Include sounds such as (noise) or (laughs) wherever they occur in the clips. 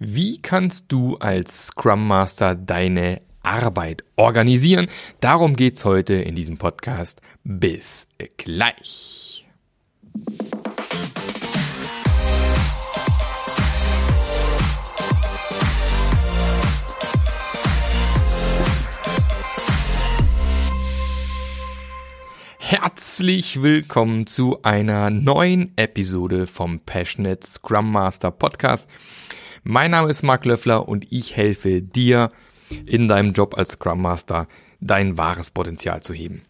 Wie kannst du als Scrum Master deine Arbeit organisieren? Darum geht's heute in diesem Podcast. Bis gleich. Herzlich willkommen zu einer neuen Episode vom Passionate Scrum Master Podcast. Mein Name ist Marc Löffler und ich helfe dir in deinem Job als Scrum Master dein wahres Potenzial zu heben.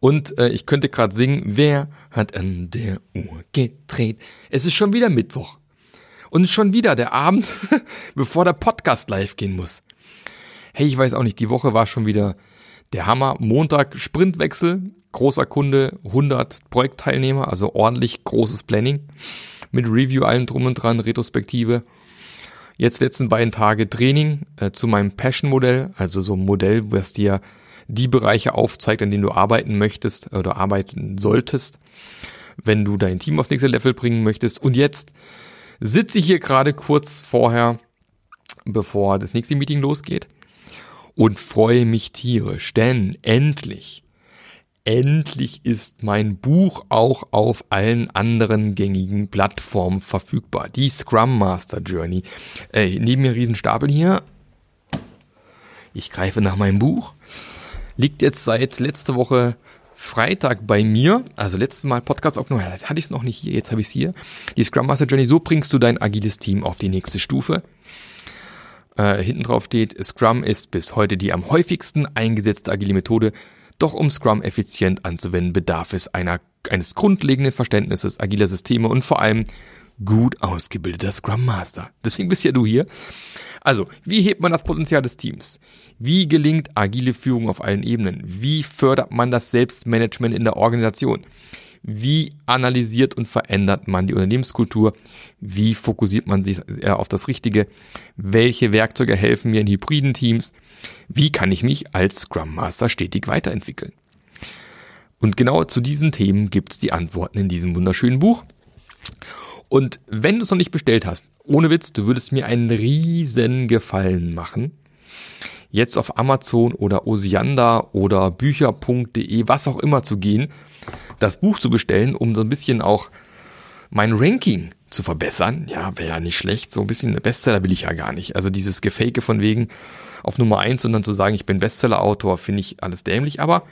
Und äh, ich könnte gerade singen, wer hat an der Uhr gedreht? Es ist schon wieder Mittwoch. Und schon wieder der Abend, (laughs) bevor der Podcast live gehen muss. Hey, ich weiß auch nicht, die Woche war schon wieder der Hammer. Montag Sprintwechsel, großer Kunde, 100 Projektteilnehmer, also ordentlich großes Planning mit Review allem drum und dran, Retrospektive. Jetzt letzten beiden Tage Training äh, zu meinem Passion-Modell, also so ein Modell, was dir die Bereiche aufzeigt, an denen du arbeiten möchtest oder arbeiten solltest, wenn du dein Team aufs nächste Level bringen möchtest. Und jetzt sitze ich hier gerade kurz vorher, bevor das nächste Meeting losgeht und freue mich tierisch, denn endlich endlich ist mein Buch auch auf allen anderen gängigen Plattformen verfügbar. Die Scrum Master Journey. Äh, neben mir riesen Stapel hier. Ich greife nach meinem Buch. Liegt jetzt seit letzter Woche Freitag bei mir, also letztes Mal Podcast aufgenommen, hatte ich es noch nicht hier, jetzt habe ich es hier. Die Scrum Master Journey, so bringst du dein agiles Team auf die nächste Stufe. Äh, hinten drauf steht, Scrum ist bis heute die am häufigsten eingesetzte agile Methode doch um Scrum effizient anzuwenden, bedarf es einer, eines grundlegenden Verständnisses agiler Systeme und vor allem gut ausgebildeter Scrum Master. Deswegen bist ja du hier. Also, wie hebt man das Potenzial des Teams? Wie gelingt agile Führung auf allen Ebenen? Wie fördert man das Selbstmanagement in der Organisation? Wie analysiert und verändert man die Unternehmenskultur? Wie fokussiert man sich auf das Richtige? Welche Werkzeuge helfen mir in hybriden Teams? Wie kann ich mich als Scrum Master stetig weiterentwickeln? Und genau zu diesen Themen gibt es die Antworten in diesem wunderschönen Buch. Und wenn du es noch nicht bestellt hast, ohne Witz, du würdest mir einen riesen Gefallen machen, jetzt auf Amazon oder Osiander oder bücher.de, was auch immer zu gehen das Buch zu bestellen, um so ein bisschen auch mein Ranking zu verbessern. Ja, wäre ja nicht schlecht. So ein bisschen Bestseller will ich ja gar nicht. Also dieses Gefake von wegen auf Nummer eins und dann zu sagen, ich bin Bestseller-Autor, finde ich alles dämlich. Aber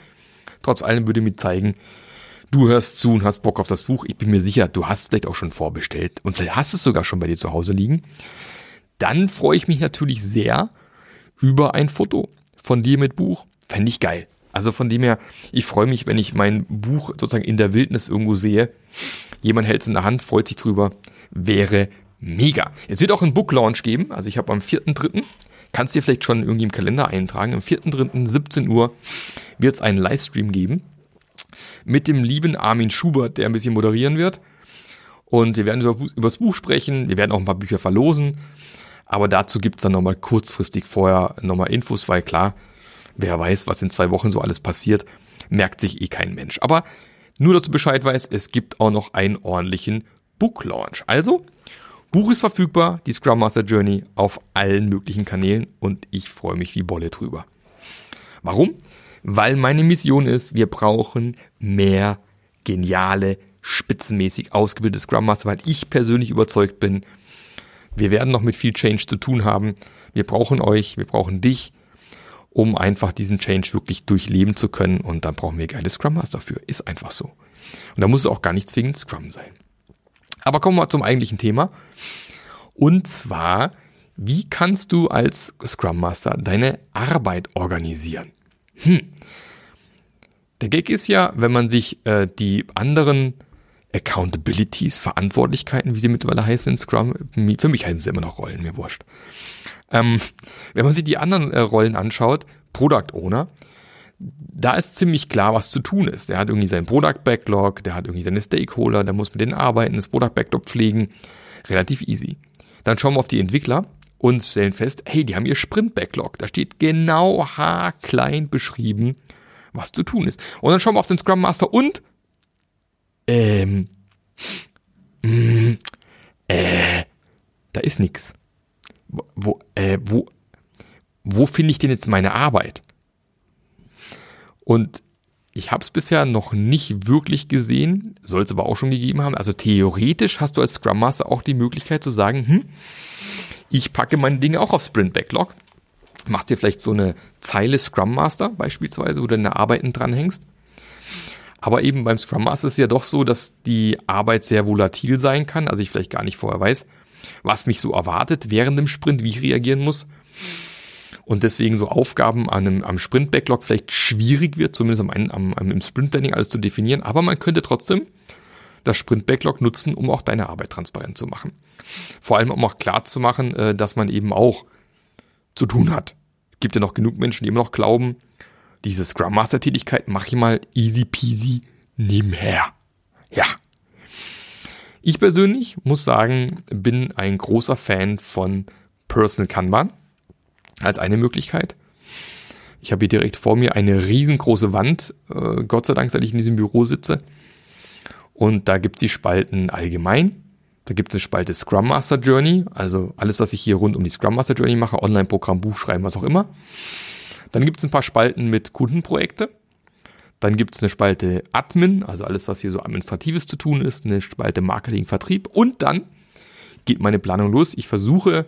trotz allem würde mir zeigen, du hörst zu und hast Bock auf das Buch. Ich bin mir sicher, du hast vielleicht auch schon vorbestellt und vielleicht hast es sogar schon bei dir zu Hause liegen. Dann freue ich mich natürlich sehr über ein Foto von dir mit Buch. Fände ich geil. Also von dem her, ich freue mich, wenn ich mein Buch sozusagen in der Wildnis irgendwo sehe. Jemand hält es in der Hand, freut sich drüber. Wäre mega. Es wird auch einen Book Launch geben. Also ich habe am 4.3. Kannst dir vielleicht schon irgendwie im Kalender eintragen. Am 4.3. 17 Uhr wird es einen Livestream geben. Mit dem lieben Armin Schubert, der ein bisschen moderieren wird. Und wir werden über, über das Buch sprechen. Wir werden auch ein paar Bücher verlosen. Aber dazu gibt es dann nochmal kurzfristig vorher nochmal Infos, weil klar, Wer weiß, was in zwei Wochen so alles passiert, merkt sich eh kein Mensch. Aber nur, dass du Bescheid weißt, es gibt auch noch einen ordentlichen Book Launch. Also, Buch ist verfügbar, die Scrum Master Journey auf allen möglichen Kanälen und ich freue mich wie Bolle drüber. Warum? Weil meine Mission ist, wir brauchen mehr geniale, spitzenmäßig ausgebildete Scrum Master, weil ich persönlich überzeugt bin, wir werden noch mit viel Change zu tun haben. Wir brauchen euch, wir brauchen dich, um einfach diesen Change wirklich durchleben zu können. Und da brauchen wir geile Scrum Master dafür. Ist einfach so. Und da muss es auch gar nicht zwingend Scrum sein. Aber kommen wir zum eigentlichen Thema. Und zwar, wie kannst du als Scrum Master deine Arbeit organisieren? Hm. Der Gag ist ja, wenn man sich äh, die anderen Accountabilities, Verantwortlichkeiten, wie sie mittlerweile heißen in Scrum, für mich heißen sie immer noch Rollen, mir wurscht. Ähm, wenn man sich die anderen äh, Rollen anschaut, Product Owner, da ist ziemlich klar, was zu tun ist. Der hat irgendwie seinen Product Backlog, der hat irgendwie seine Stakeholder, der muss mit denen arbeiten, das Product Backlog pflegen. Relativ easy. Dann schauen wir auf die Entwickler und stellen fest, hey, die haben ihr Sprint Backlog. Da steht genau haarklein beschrieben, was zu tun ist. Und dann schauen wir auf den Scrum Master und, ähm, mh, mm, äh, da ist nix. Wo, äh, wo, wo finde ich denn jetzt meine Arbeit? Und ich habe es bisher noch nicht wirklich gesehen, soll es aber auch schon gegeben haben. Also theoretisch hast du als Scrum Master auch die Möglichkeit zu sagen, hm, ich packe meine Dinge auch auf Sprint Backlog. Machst dir vielleicht so eine Zeile Scrum Master beispielsweise, wo du deine Arbeiten dranhängst. Aber eben beim Scrum Master ist es ja doch so, dass die Arbeit sehr volatil sein kann. Also ich vielleicht gar nicht vorher weiß, was mich so erwartet während dem Sprint, wie ich reagieren muss. Und deswegen so Aufgaben an einem, am Sprint-Backlog vielleicht schwierig wird, zumindest am, am, am, im Sprint-Planning alles zu definieren. Aber man könnte trotzdem das Sprint-Backlog nutzen, um auch deine Arbeit transparent zu machen. Vor allem, um auch klar zu machen, äh, dass man eben auch zu tun hat. Es gibt ja noch genug Menschen, die immer noch glauben, diese Scrum Master Tätigkeit mache ich mal easy peasy nebenher. Ja. Ich persönlich muss sagen, bin ein großer Fan von Personal Kanban als eine Möglichkeit. Ich habe hier direkt vor mir eine riesengroße Wand, äh, Gott sei Dank, seit ich in diesem Büro sitze. Und da gibt es die Spalten allgemein. Da gibt es eine Spalte Scrum Master Journey, also alles, was ich hier rund um die Scrum Master Journey mache, Online-Programm, Buch schreiben, was auch immer. Dann gibt es ein paar Spalten mit Kundenprojekte. Dann gibt es eine Spalte Admin, also alles, was hier so administratives zu tun ist, eine Spalte Marketing, Vertrieb. Und dann geht meine Planung los. Ich versuche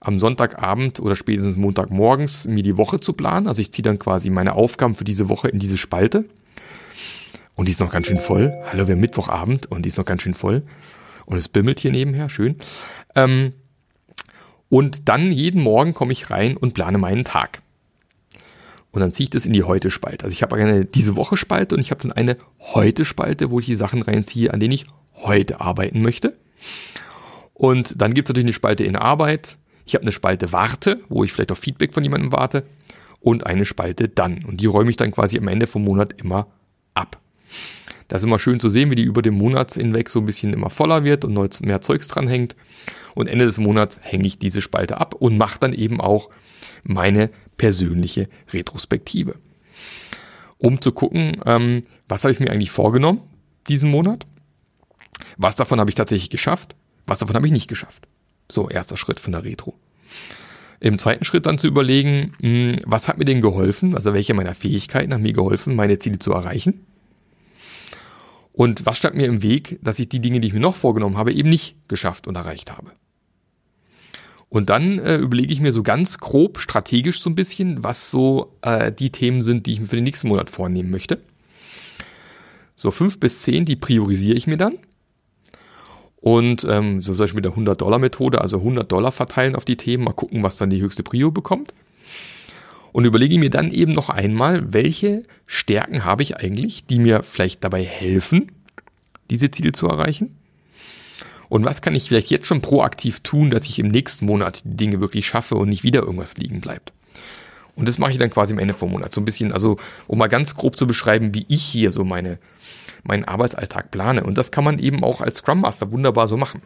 am Sonntagabend oder spätestens Montagmorgens mir die Woche zu planen. Also ich ziehe dann quasi meine Aufgaben für diese Woche in diese Spalte. Und die ist noch ganz schön voll. Hallo, wir haben Mittwochabend und die ist noch ganz schön voll. Und es bimmelt hier nebenher, schön. Ähm, und dann jeden Morgen komme ich rein und plane meinen Tag. Und dann ziehe ich das in die Heute-Spalte. Also ich habe eine diese Woche-Spalte und ich habe dann eine Heute-Spalte, wo ich die Sachen reinziehe, an denen ich heute arbeiten möchte. Und dann gibt es natürlich eine Spalte in Arbeit. Ich habe eine Spalte Warte, wo ich vielleicht auf Feedback von jemandem warte. Und eine Spalte Dann. Und die räume ich dann quasi am Ende vom Monat immer ab. Das ist immer schön zu sehen, wie die über den Monat hinweg so ein bisschen immer voller wird und mehr Zeugs dran hängt. Und Ende des Monats hänge ich diese Spalte ab und mache dann eben auch meine persönliche Retrospektive. Um zu gucken, ähm, was habe ich mir eigentlich vorgenommen diesen Monat? Was davon habe ich tatsächlich geschafft? Was davon habe ich nicht geschafft? So, erster Schritt von der Retro. Im zweiten Schritt dann zu überlegen, mh, hm, was hat mir denn geholfen? Also welche meiner Fähigkeiten haben mir geholfen, meine Ziele zu erreichen? Und was stand mir im Weg, dass ich die Dinge, die ich mir noch vorgenommen habe, eben nicht geschafft und erreicht habe? Und dann äh, überlege ich mir so ganz grob strategisch so ein bisschen, was so äh, die Themen sind, die ich mir für den nächsten Monat vornehmen möchte. So fünf bis zehn, die priorisiere ich mir dann. Und ähm, so zum Beispiel mit der 100-Dollar-Methode, also 100 Dollar verteilen auf die Themen, mal gucken, was dann die höchste Prio bekommt. Und überlege mir dann eben noch einmal, welche Stärken habe ich eigentlich, die mir vielleicht dabei helfen, diese Ziele zu erreichen. Und was kann ich vielleicht jetzt schon proaktiv tun, dass ich im nächsten Monat die Dinge wirklich schaffe und nicht wieder irgendwas liegen bleibt. Und das mache ich dann quasi am Ende vom Monat. So ein bisschen, also um mal ganz grob zu beschreiben, wie ich hier so meine, meinen Arbeitsalltag plane. Und das kann man eben auch als Scrum Master wunderbar so machen.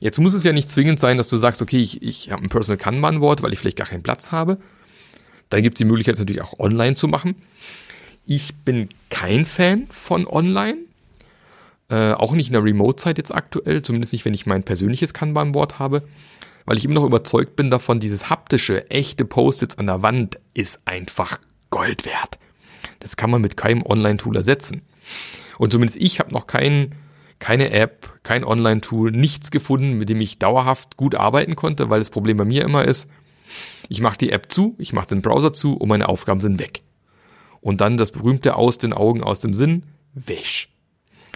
Jetzt muss es ja nicht zwingend sein, dass du sagst, okay, ich, ich habe ein Personal Kanban-Board, weil ich vielleicht gar keinen Platz habe. Dann gibt es die Möglichkeit, natürlich auch online zu machen. Ich bin kein Fan von online. Äh, auch nicht in der Remote-Zeit jetzt aktuell, zumindest nicht, wenn ich mein persönliches Kanban-Board habe, weil ich immer noch überzeugt bin davon, dieses haptische, echte Post-its an der Wand ist einfach Gold wert. Das kann man mit keinem Online-Tool ersetzen. Und zumindest ich habe noch keinen keine App, kein Online-Tool, nichts gefunden, mit dem ich dauerhaft gut arbeiten konnte, weil das Problem bei mir immer ist, ich mache die App zu, ich mache den Browser zu und meine Aufgaben sind weg. Und dann das berühmte aus den Augen, aus dem Sinn, wäsch.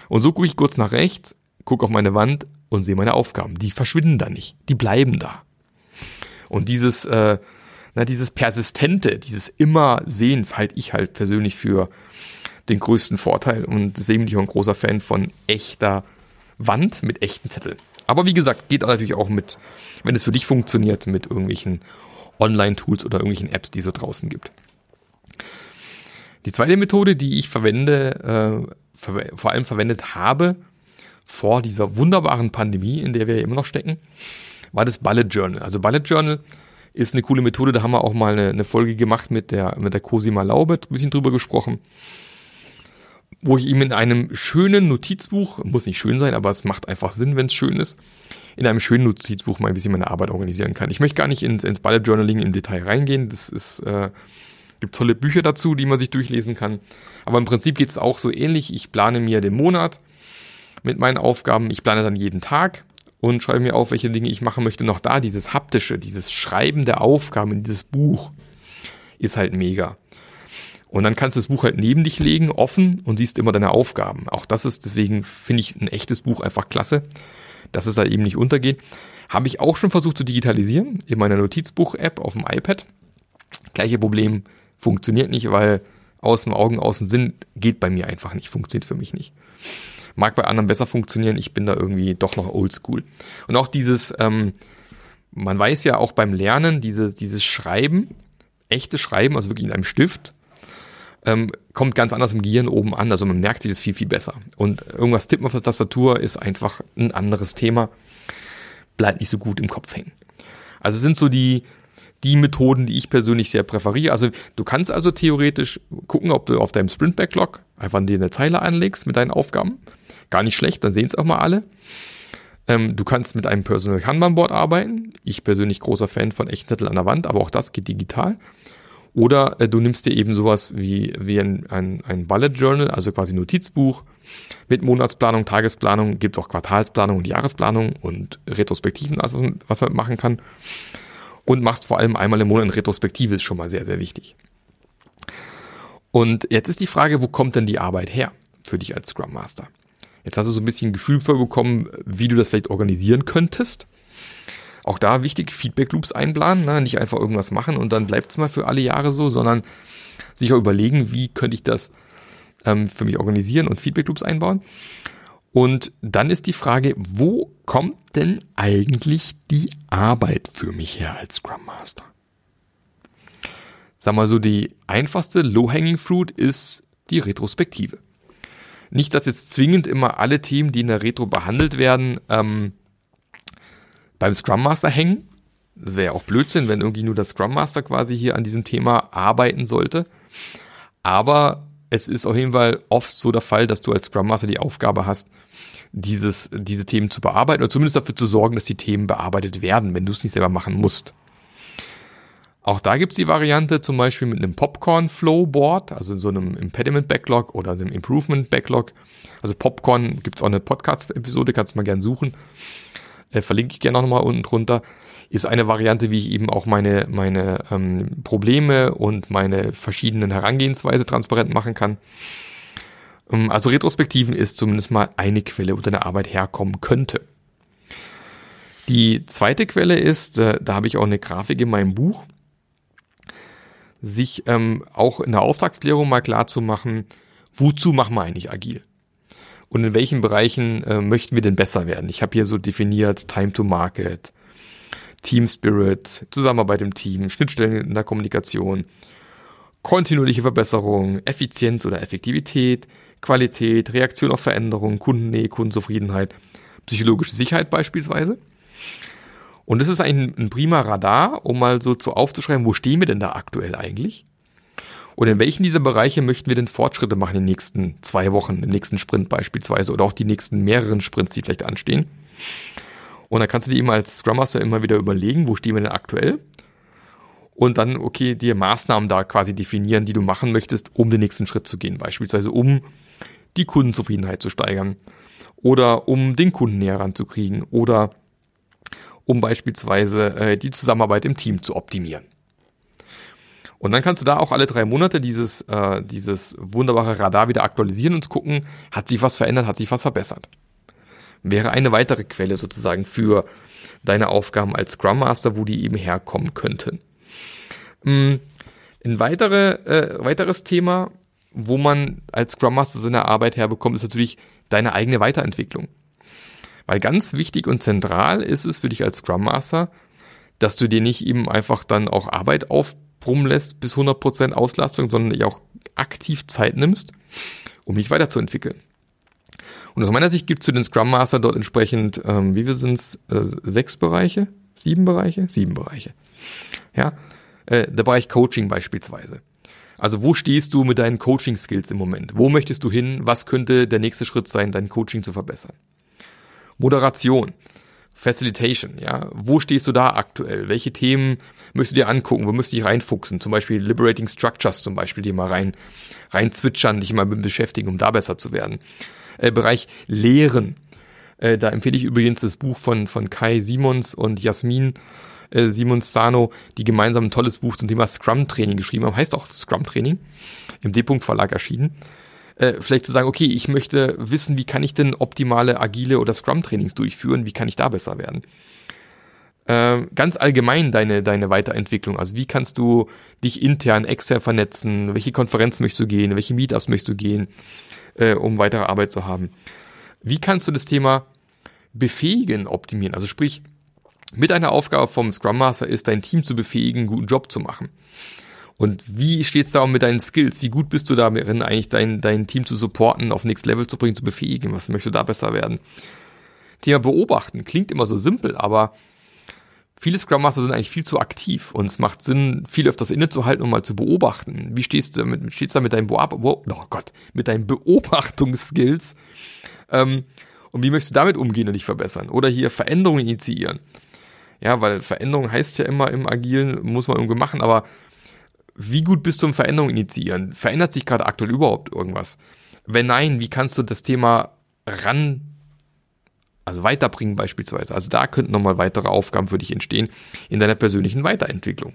Und so gucke ich kurz nach rechts, gucke auf meine Wand und sehe meine Aufgaben. Die verschwinden da nicht, die bleiben da. Und dieses, äh, na, dieses Persistente, dieses immer Sehen, halte ich halt persönlich für den größten Vorteil. Und deswegen bin ich auch ein großer Fan von echter Wand mit echten Zetteln. Aber wie gesagt, geht natürlich auch mit, wenn es für dich funktioniert, mit irgendwelchen Online-Tools oder irgendwelchen Apps, die es so draußen gibt. Die zweite Methode, die ich verwende, äh, vor allem verwendet habe vor dieser wunderbaren Pandemie, in der wir immer noch stecken, war das Bullet Journal. Also Bullet Journal ist eine coole Methode, da haben wir auch mal eine, eine Folge gemacht mit der, mit der Cosima Laube, ein bisschen drüber gesprochen wo ich ihm in einem schönen Notizbuch, muss nicht schön sein, aber es macht einfach Sinn, wenn es schön ist, in einem schönen Notizbuch mal ein bisschen meine Arbeit organisieren kann. Ich möchte gar nicht ins, ins Bullet Journaling im Detail reingehen. Das ist, äh, gibt tolle Bücher dazu, die man sich durchlesen kann. Aber im Prinzip geht es auch so ähnlich. Ich plane mir den Monat mit meinen Aufgaben. Ich plane dann jeden Tag und schreibe mir auf, welche Dinge ich machen möchte. Noch da, dieses haptische, dieses Schreiben der Aufgaben in dieses Buch ist halt mega. Und dann kannst du das Buch halt neben dich legen, offen und siehst immer deine Aufgaben. Auch das ist, deswegen finde ich ein echtes Buch einfach klasse, dass es halt eben nicht untergeht. Habe ich auch schon versucht zu digitalisieren in meiner Notizbuch-App auf dem iPad. Gleiche Problem, funktioniert nicht, weil außen Augen, außen Sinn geht bei mir einfach nicht, funktioniert für mich nicht. Mag bei anderen besser funktionieren, ich bin da irgendwie doch noch oldschool. Und auch dieses, ähm, man weiß ja auch beim Lernen, diese, dieses Schreiben, echtes Schreiben, also wirklich in einem Stift, ähm, kommt ganz anders im Gehirn oben an. Also man merkt sich das viel, viel besser. Und irgendwas tippen auf der Tastatur ist einfach ein anderes Thema. Bleibt nicht so gut im Kopf hängen. Also sind so die, die Methoden, die ich persönlich sehr präferiere. Also du kannst also theoretisch gucken, ob du auf deinem Sprint Backlog einfach dir eine Zeile anlegst mit deinen Aufgaben. Gar nicht schlecht, dann sehen es auch mal alle. Ähm, du kannst mit einem Personal Kanban Board arbeiten. Ich persönlich großer Fan von Echtzettel an der Wand, aber auch das geht digital. Oder äh, du nimmst dir eben sowas wie, wie ein, ein, ein Bullet Journal, also quasi Notizbuch mit Monatsplanung, Tagesplanung, gibt es auch Quartalsplanung und Jahresplanung und Retrospektiven, also was man machen kann. Und machst vor allem einmal im Monat eine Retrospektive, ist schon mal sehr, sehr wichtig. Und jetzt ist die Frage, wo kommt denn die Arbeit her für dich als Scrum Master? Jetzt hast du so ein bisschen ein Gefühl für bekommen, wie du das vielleicht organisieren könntest. Auch da wichtig, Feedback Loops einplanen, ne? nicht einfach irgendwas machen und dann bleibt es mal für alle Jahre so, sondern sich auch überlegen, wie könnte ich das ähm, für mich organisieren und Feedback Loops einbauen. Und dann ist die Frage, wo kommt denn eigentlich die Arbeit für mich her als Scrum Master? Sag mal so, die einfachste Low-Hanging Fruit ist die Retrospektive. Nicht, dass jetzt zwingend immer alle Themen, die in der Retro behandelt werden, ähm, beim Scrum Master hängen. Das wäre ja auch Blödsinn, wenn irgendwie nur der Scrum Master quasi hier an diesem Thema arbeiten sollte. Aber es ist auf jeden Fall oft so der Fall, dass du als Scrum Master die Aufgabe hast, dieses, diese Themen zu bearbeiten oder zumindest dafür zu sorgen, dass die Themen bearbeitet werden, wenn du es nicht selber machen musst. Auch da gibt es die Variante zum Beispiel mit einem Popcorn Flow Board, also so einem Impediment Backlog oder einem Improvement Backlog. Also Popcorn gibt es auch eine Podcast-Episode, kannst du mal gern suchen äh, verlinke ich gerne nochmal unten drunter, ist eine Variante, wie ich eben auch meine, meine ähm, Probleme und meine verschiedenen Herangehensweise transparent machen kann. Ähm, also Retrospektiven ist zumindest mal eine Quelle, wo deine Arbeit herkommen könnte. Die zweite Quelle ist, äh, da habe ich auch eine Grafik in meinem Buch, sich ähm, auch in der Auftragsklärung mal klar zu machen, wozu machen wir eigentlich agil? und in welchen Bereichen äh, möchten wir denn besser werden. Ich habe hier so definiert Time to Market, Team Spirit, Zusammenarbeit im Team, Schnittstellen in der Kommunikation, kontinuierliche Verbesserung, Effizienz oder Effektivität, Qualität, Reaktion auf Veränderungen, Kundennähe, Kundenzufriedenheit, psychologische Sicherheit beispielsweise. Und das ist ein, ein prima Radar, um mal so zu aufzuschreiben, wo stehen wir denn da aktuell eigentlich? Und in welchen dieser Bereiche möchten wir denn Fortschritte machen in den nächsten zwei Wochen, im nächsten Sprint beispielsweise oder auch die nächsten mehreren Sprints, die vielleicht anstehen? Und dann kannst du dir immer als Scrum Master immer wieder überlegen, wo stehen wir denn aktuell? Und dann, okay, dir Maßnahmen da quasi definieren, die du machen möchtest, um den nächsten Schritt zu gehen. Beispielsweise um die Kundenzufriedenheit zu steigern oder um den Kunden näher ranzukriegen oder um beispielsweise äh, die Zusammenarbeit im Team zu optimieren. Und dann kannst du da auch alle drei Monate dieses, äh, dieses wunderbare Radar wieder aktualisieren und gucken, hat sich was verändert, hat sich was verbessert. Wäre eine weitere Quelle sozusagen für deine Aufgaben als Scrum Master, wo die eben herkommen könnten. Hm, ein weitere, äh, weiteres Thema, wo man als Scrum Master seine Arbeit herbekommt, ist natürlich deine eigene Weiterentwicklung. Weil ganz wichtig und zentral ist es für dich als Scrum Master, dass du dir nicht eben einfach dann auch Arbeit aufbaust, rumlässt bis 100% Auslastung, sondern dir auch aktiv Zeit nimmst, um dich weiterzuentwickeln. Und aus meiner Sicht gibt es zu den Scrum Master dort entsprechend, ähm, wie wir sind es, äh, sechs Bereiche, sieben Bereiche, sieben Bereiche. Ja, äh, der Bereich Coaching beispielsweise. Also wo stehst du mit deinen Coaching-Skills im Moment? Wo möchtest du hin? Was könnte der nächste Schritt sein, dein Coaching zu verbessern? Moderation. Facilitation, ja. Wo stehst du da aktuell? Welche Themen müsst du dir angucken? Wo müsst du dich reinfuchsen? Zum Beispiel Liberating Structures zum Beispiel, die mal rein, rein zwitschern, dich mal beschäftigen, um da besser zu werden. Äh, Bereich Lehren. Äh, da empfehle ich übrigens das Buch von, von Kai Simons und Jasmin äh, Simons Sano, die gemeinsam ein tolles Buch zum Thema Scrum Training geschrieben haben. Heißt auch Scrum Training. Im D-Punkt Verlag erschienen äh, vielleicht zu sagen, okay, ich möchte wissen, wie kann ich denn optimale agile oder Scrum-Trainings durchführen, wie kann ich da besser werden? Äh, ganz allgemein deine, deine Weiterentwicklung, also wie kannst du dich intern, extern vernetzen, welche Konferenzen möchtest du gehen, welche Meetups möchtest du gehen, äh, um weitere Arbeit zu haben. Wie kannst du das Thema befähigen, optimieren? Also sprich, mit einer Aufgabe vom Scrum Master ist, dein Team zu befähigen, einen guten Job zu machen. Und wie steht's da mit deinen Skills? Wie gut bist du darin, eigentlich dein, dein Team zu supporten, auf Next Level zu bringen, zu befähigen? Was möchtest du da besser werden? Thema Beobachten klingt immer so simpel, aber viele Scrum Master sind eigentlich viel zu aktiv und es macht Sinn, viel öfters innezuhalten und mal zu beobachten. Wie stehst du damit, stehst du da mit deinen, Beob oh Gott, mit deinen Beobachtungsskills? Ähm, und wie möchtest du damit umgehen und dich verbessern? Oder hier Veränderungen initiieren? Ja, weil Veränderung heißt ja immer im Agilen, muss man irgendwie machen, aber wie gut bist du im Veränderung initiieren? Verändert sich gerade aktuell überhaupt irgendwas? Wenn nein, wie kannst du das Thema ran, also weiterbringen beispielsweise? Also da könnten nochmal weitere Aufgaben für dich entstehen in deiner persönlichen Weiterentwicklung.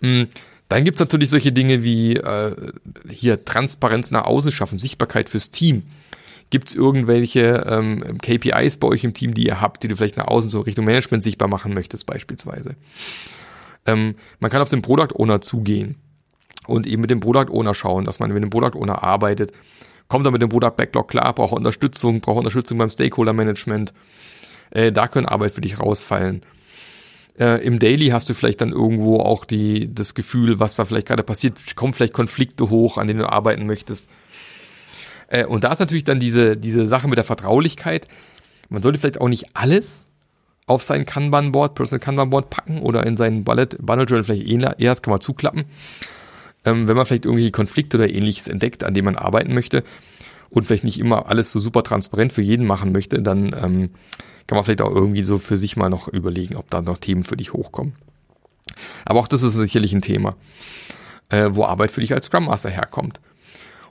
Hm, dann gibt's natürlich solche Dinge wie äh, hier Transparenz nach außen schaffen, Sichtbarkeit fürs Team. Gibt's irgendwelche ähm, KPIs bei euch im Team, die ihr habt, die du vielleicht nach außen so Richtung Management sichtbar machen möchtest beispielsweise? Ähm, man kann auf den Product Owner zugehen und eben mit dem Product Owner schauen, dass man mit dem Product Owner arbeitet. Kommt er mit dem Product Backlog klar, braucht Unterstützung, braucht Unterstützung beim Stakeholder Management. Äh, da können Arbeit für dich rausfallen. Äh, Im Daily hast du vielleicht dann irgendwo auch die, das Gefühl, was da vielleicht gerade passiert. Kommen vielleicht Konflikte hoch, an denen du arbeiten möchtest. Äh, und da ist natürlich dann diese, diese Sache mit der Vertraulichkeit. Man sollte vielleicht auch nicht alles auf sein Kanban-Board, Personal Kanban-Board packen oder in seinen Bullet, Bullet Journal vielleicht eher, das kann man zuklappen. Ähm, wenn man vielleicht irgendwie Konflikte oder ähnliches entdeckt, an dem man arbeiten möchte und vielleicht nicht immer alles so super transparent für jeden machen möchte, dann ähm, kann man vielleicht auch irgendwie so für sich mal noch überlegen, ob da noch Themen für dich hochkommen. Aber auch das ist sicherlich ein Thema, äh, wo Arbeit für dich als Scrum Master herkommt.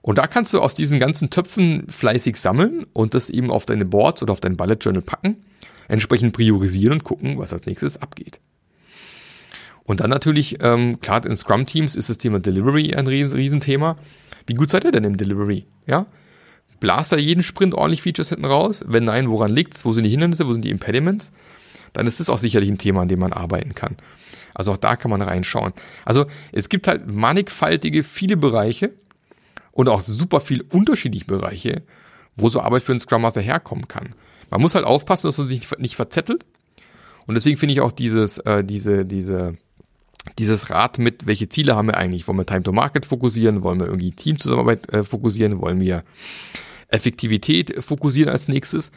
Und da kannst du aus diesen ganzen Töpfen fleißig sammeln und das eben auf deine Boards oder auf dein Bullet Journal packen entsprechend priorisieren und gucken, was als nächstes abgeht. Und dann natürlich, ähm, klar, in Scrum-Teams ist das Thema Delivery ein Riesenthema. Wie gut seid ihr denn im Delivery? Ja? Blast da jeden Sprint ordentlich Features hinten raus? Wenn nein, woran liegt's? Wo sind die Hindernisse? Wo sind die Impediments? Dann ist das auch sicherlich ein Thema, an dem man arbeiten kann. Also auch da kann man reinschauen. Also es gibt halt mannigfaltige, viele Bereiche und auch super viel unterschiedliche Bereiche, wo so Arbeit für einen Scrum Master herkommen kann. Man muss halt aufpassen, dass man sich nicht verzettelt. Und deswegen finde ich auch dieses, äh, diese, diese, dieses Rad mit, welche Ziele haben wir eigentlich? Wollen wir Time to Market fokussieren? Wollen wir irgendwie Teamzusammenarbeit äh, fokussieren? Wollen wir Effektivität fokussieren als nächstes?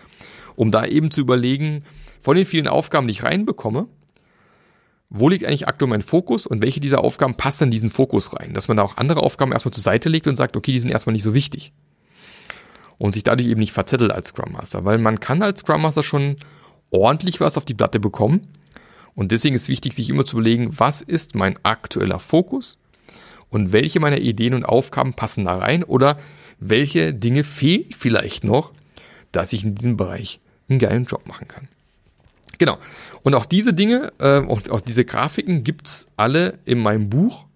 Um da eben zu überlegen, von den vielen Aufgaben, die ich reinbekomme, wo liegt eigentlich aktuell mein Fokus und welche dieser Aufgaben passen in diesen Fokus rein? Dass man da auch andere Aufgaben erstmal zur Seite legt und sagt, okay, die sind erstmal nicht so wichtig und sich dadurch eben nicht verzettelt als Scrum Master, weil man kann als Scrum Master schon ordentlich was auf die Platte bekommen und deswegen ist wichtig, sich immer zu überlegen, was ist mein aktueller Fokus und welche meiner Ideen und Aufgaben passen da rein oder welche Dinge fehlen vielleicht noch, dass ich in diesem Bereich einen geilen Job machen kann. Genau. Und auch diese Dinge, äh, auch, auch diese Grafiken gibt's alle in meinem Buch.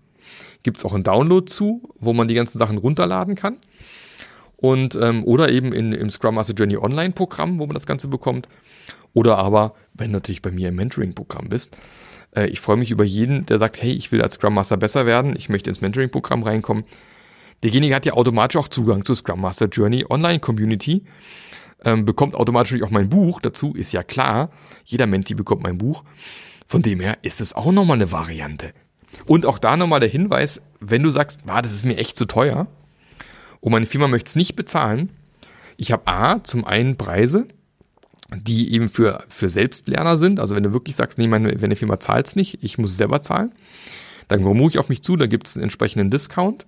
Gibt's auch einen Download zu, wo man die ganzen Sachen runterladen kann. Und, ähm, oder eben in, im Scrum Master Journey Online Programm, wo man das Ganze bekommt. Oder aber, wenn du natürlich bei mir im Mentoring Programm bist. Äh, ich freue mich über jeden, der sagt, hey, ich will als Scrum Master besser werden, ich möchte ins Mentoring Programm reinkommen. Derjenige hat ja automatisch auch Zugang zur Scrum Master Journey Online Community, ähm, bekommt automatisch auch mein Buch. Dazu ist ja klar, jeder Menti bekommt mein Buch. Von dem her ist es auch nochmal eine Variante. Und auch da nochmal der Hinweis, wenn du sagst, ah, das ist mir echt zu teuer, und meine Firma möchte es nicht bezahlen. Ich habe A, zum einen Preise, die eben für, für Selbstlerner sind. Also wenn du wirklich sagst, nee, meine, wenn die Firma zahlt es nicht, ich muss es selber zahlen, dann komm ich auf mich zu, da gibt es einen entsprechenden Discount.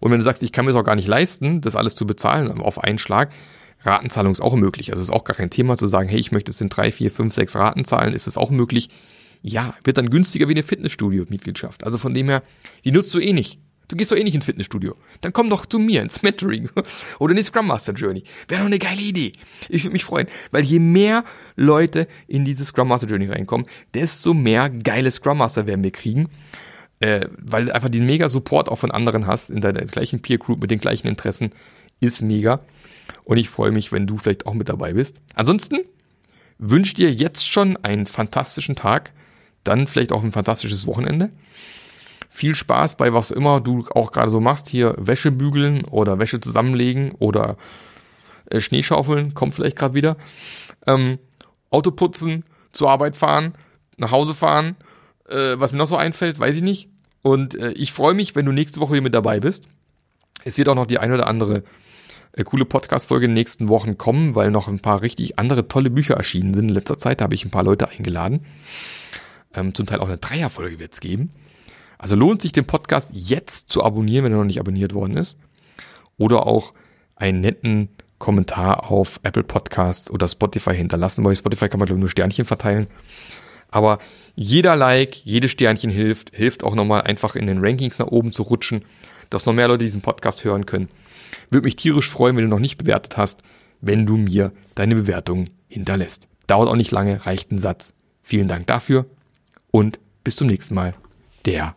Und wenn du sagst, ich kann mir es auch gar nicht leisten, das alles zu bezahlen auf einen Schlag, Ratenzahlung ist auch möglich. Also ist auch gar kein Thema zu sagen, hey, ich möchte es in drei, vier, fünf, sechs Raten zahlen, ist es auch möglich. Ja, wird dann günstiger wie eine Fitnessstudio-Mitgliedschaft. Also von dem her, die nutzt du eh nicht. Du gehst doch eh nicht ins Fitnessstudio. Dann komm doch zu mir ins Mentoring (laughs) oder in die Scrum Master Journey. Wäre doch eine geile Idee. Ich würde mich freuen, weil je mehr Leute in diese Scrum Master Journey reinkommen, desto mehr geile Scrum Master werden wir kriegen. Äh, weil du einfach den mega Support auch von anderen hast in deiner gleichen Peer Group mit den gleichen Interessen ist mega. Und ich freue mich, wenn du vielleicht auch mit dabei bist. Ansonsten wünsche dir jetzt schon einen fantastischen Tag, dann vielleicht auch ein fantastisches Wochenende. Viel Spaß bei was immer du auch gerade so machst. Hier Wäsche bügeln oder Wäsche zusammenlegen oder äh, Schneeschaufeln, kommt vielleicht gerade wieder. Ähm, Auto putzen, zur Arbeit fahren, nach Hause fahren. Äh, was mir noch so einfällt, weiß ich nicht. Und äh, ich freue mich, wenn du nächste Woche hier mit dabei bist. Es wird auch noch die ein oder andere äh, coole Podcast-Folge in den nächsten Wochen kommen, weil noch ein paar richtig andere tolle Bücher erschienen sind. In letzter Zeit habe ich ein paar Leute eingeladen. Ähm, zum Teil auch eine Dreierfolge wird es geben. Also lohnt sich den Podcast jetzt zu abonnieren, wenn er noch nicht abonniert worden ist. Oder auch einen netten Kommentar auf Apple Podcasts oder Spotify hinterlassen, weil Spotify kann man glaube ich nur Sternchen verteilen. Aber jeder Like, jedes Sternchen hilft, hilft auch nochmal einfach in den Rankings nach oben zu rutschen, dass noch mehr Leute diesen Podcast hören können. Würde mich tierisch freuen, wenn du noch nicht bewertet hast, wenn du mir deine Bewertung hinterlässt. Dauert auch nicht lange, reicht ein Satz. Vielen Dank dafür und bis zum nächsten Mal. Der.